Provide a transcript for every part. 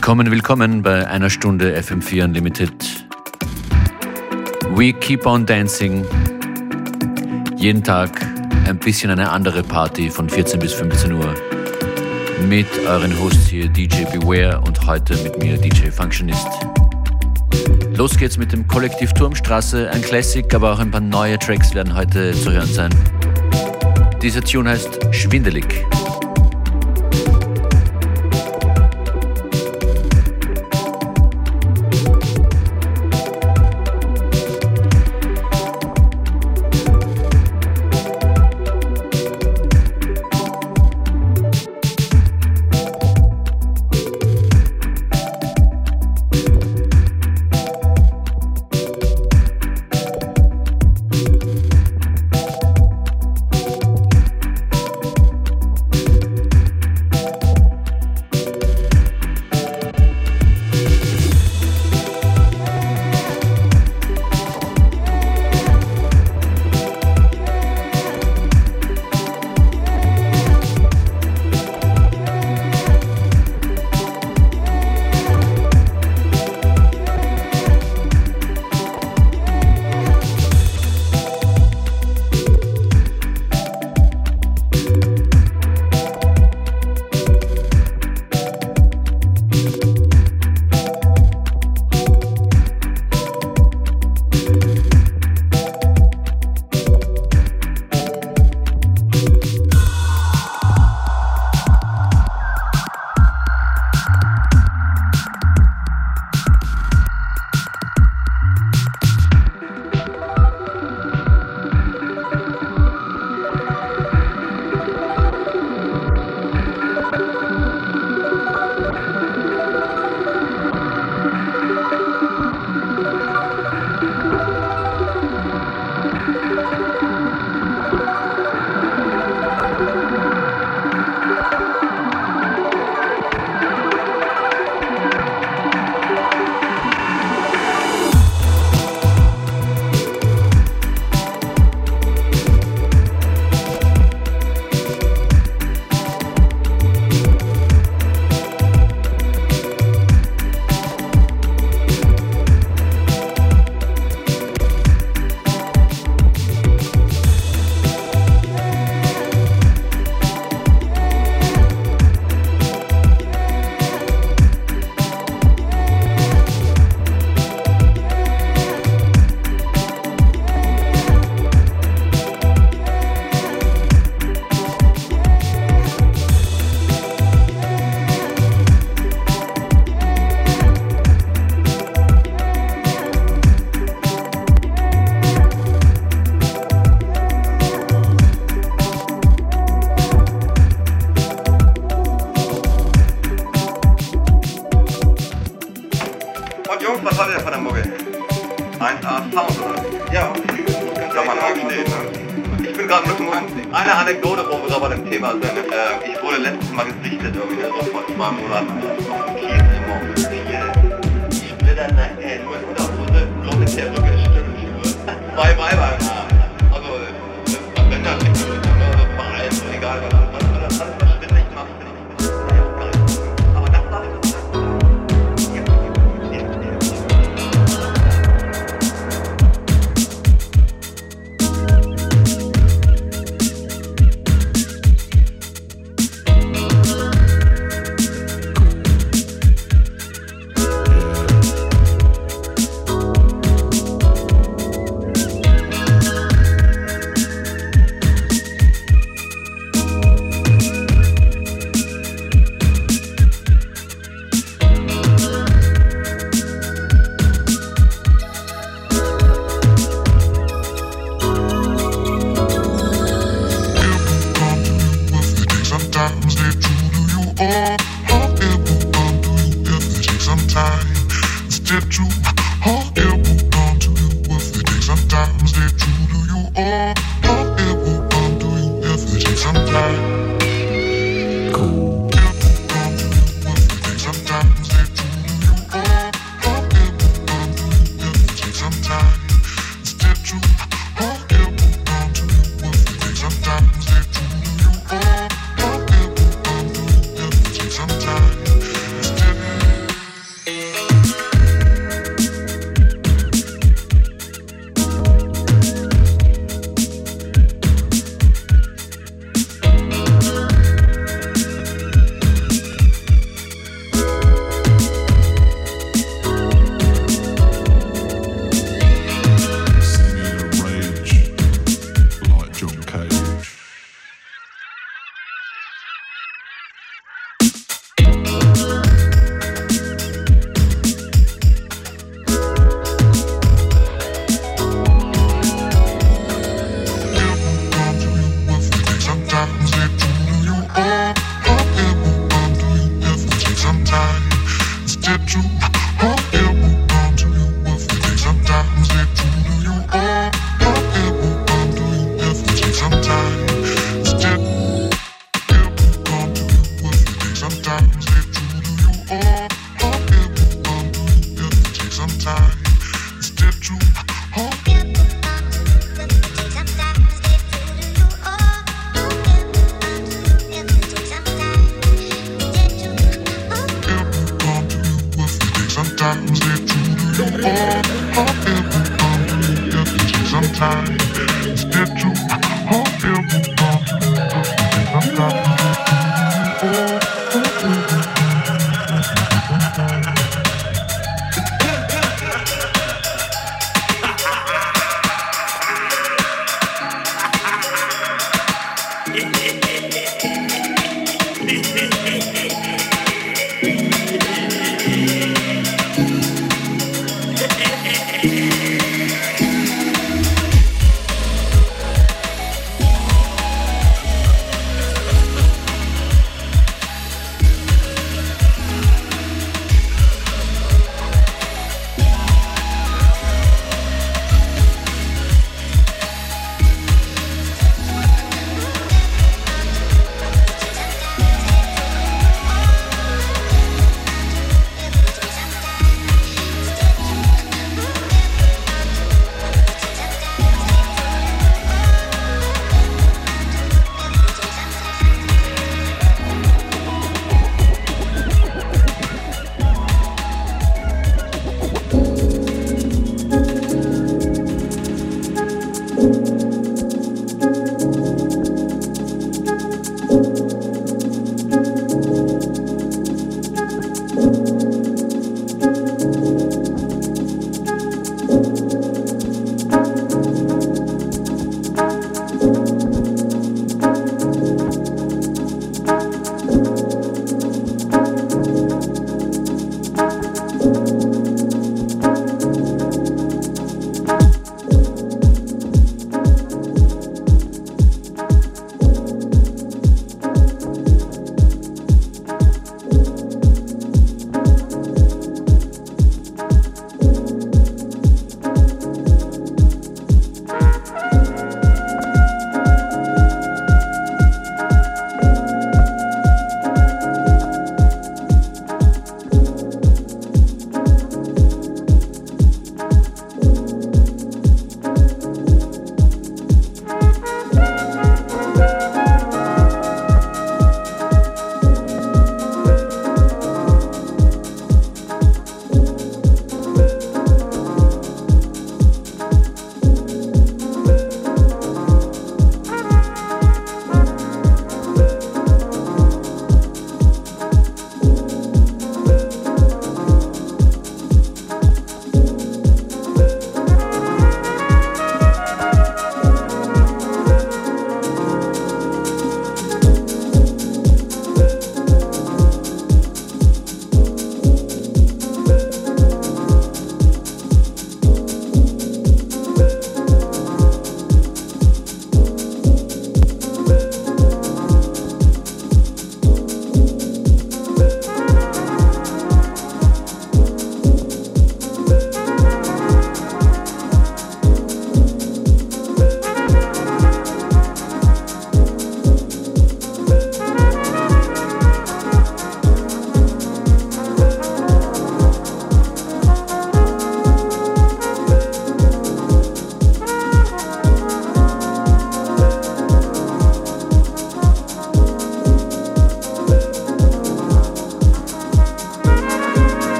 Willkommen, willkommen bei einer Stunde FM4 Unlimited. We keep on dancing. Jeden Tag ein bisschen eine andere Party von 14 bis 15 Uhr. Mit euren Hosts hier DJ Beware und heute mit mir DJ Functionist. Los geht's mit dem Kollektiv Turmstraße, ein Classic, aber auch ein paar neue Tracks werden heute zu hören sein. Dieser Tune heißt Schwindelig. Gedanken. Eine Anekdote, wo wir da bei dem Thema sind. Äh, ich wurde letztes Mal gesichtet, irgendwie, so vor zwei Monaten. Auf dem Kies immer mit vier Splittern, äh, nur in Unterhose, bloß mit der Rücke, Stimmt, Zwei Weiber.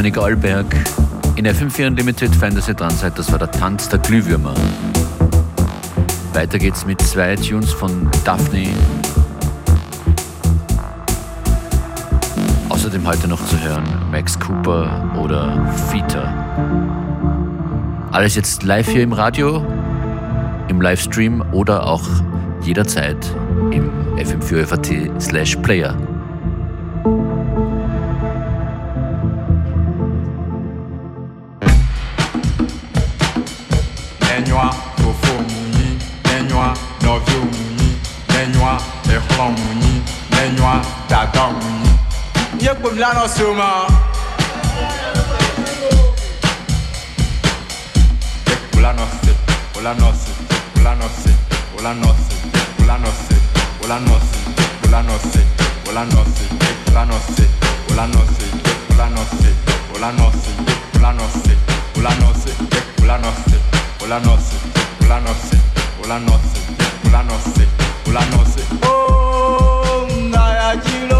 Dominik Alberg. In FM4 Unlimited fein, dass ihr dran seid. Das war der Tanz der Glühwürmer. Weiter geht's mit zwei Tunes von Daphne. Außerdem heute noch zu hören Max Cooper oder Fita. Alles jetzt live hier im Radio, im Livestream oder auch jederzeit im fm4fat slash player. Zuma. Oh, ngayajilo.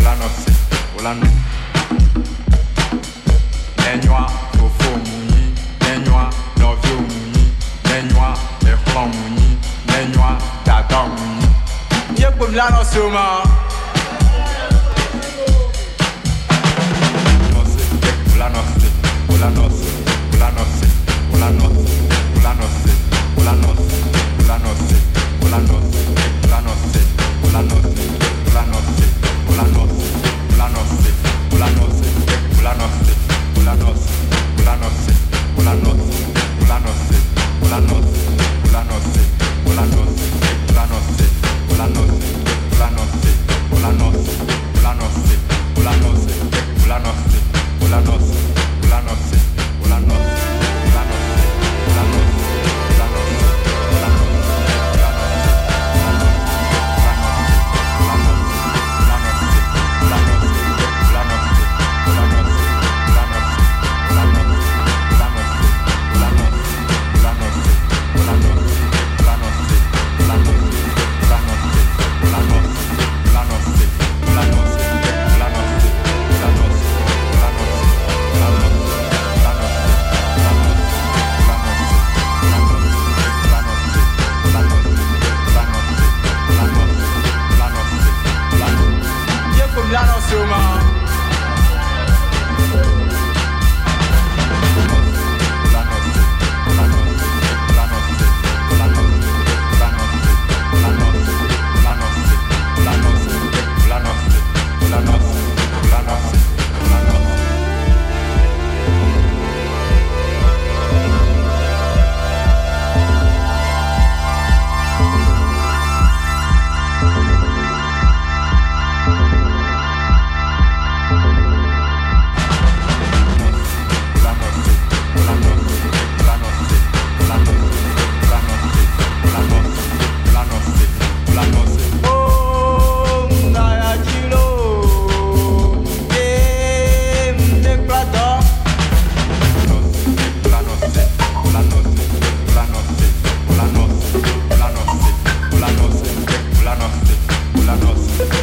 ulanose ulanu nenywa fofo munyi nenywa nɔvio munyi nenywa exlɔ munyi nenywa dada munyi míegbe mi lanɔse o ma. ulanose ulanose ulanose ulanose ulanose ulanose ulanose ulanose ulanose ulanose ulanose ulanose. Bolanos, Bolanos, Bolanos, Bolanos, Bolanos, Bolanos, Bolanos, Bolanos, da nossa.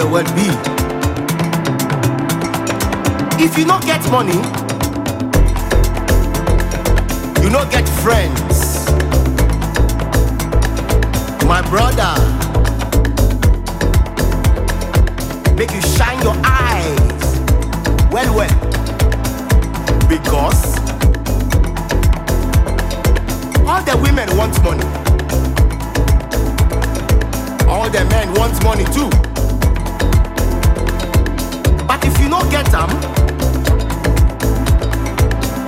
The word be. If you not get money, you not get friends. My brother, make you shine your eyes. Well, well, because all the women want money. All the men want money too. If you don't get them,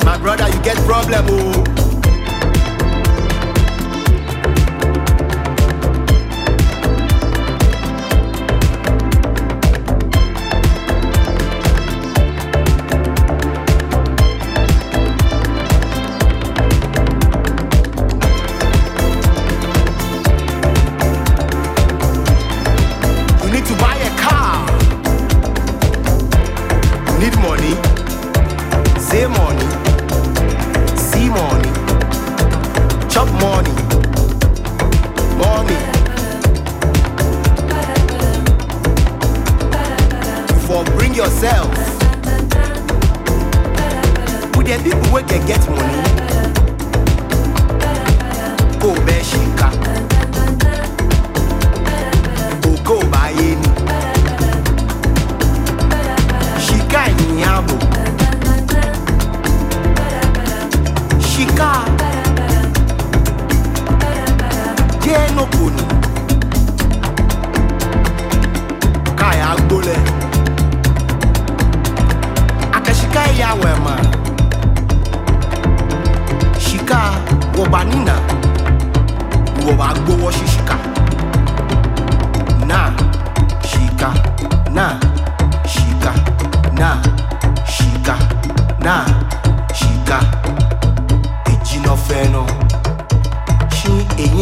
my brother, you get problem. Oh.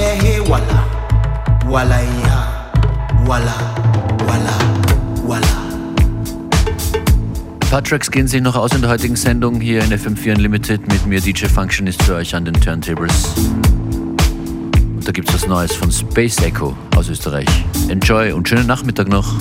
Èyàn he wàlà wàlà èyàn wàlà wàlà wàlà. Ein paar Tracks gehen sich noch aus in der heutigen Sendung hier in FM4 Unlimited mit mir DJ Functionist für euch an den Turntables. Und da gibt's was Neues von Space Echo aus Österreich. Enjoy und schönen Nachmittag noch.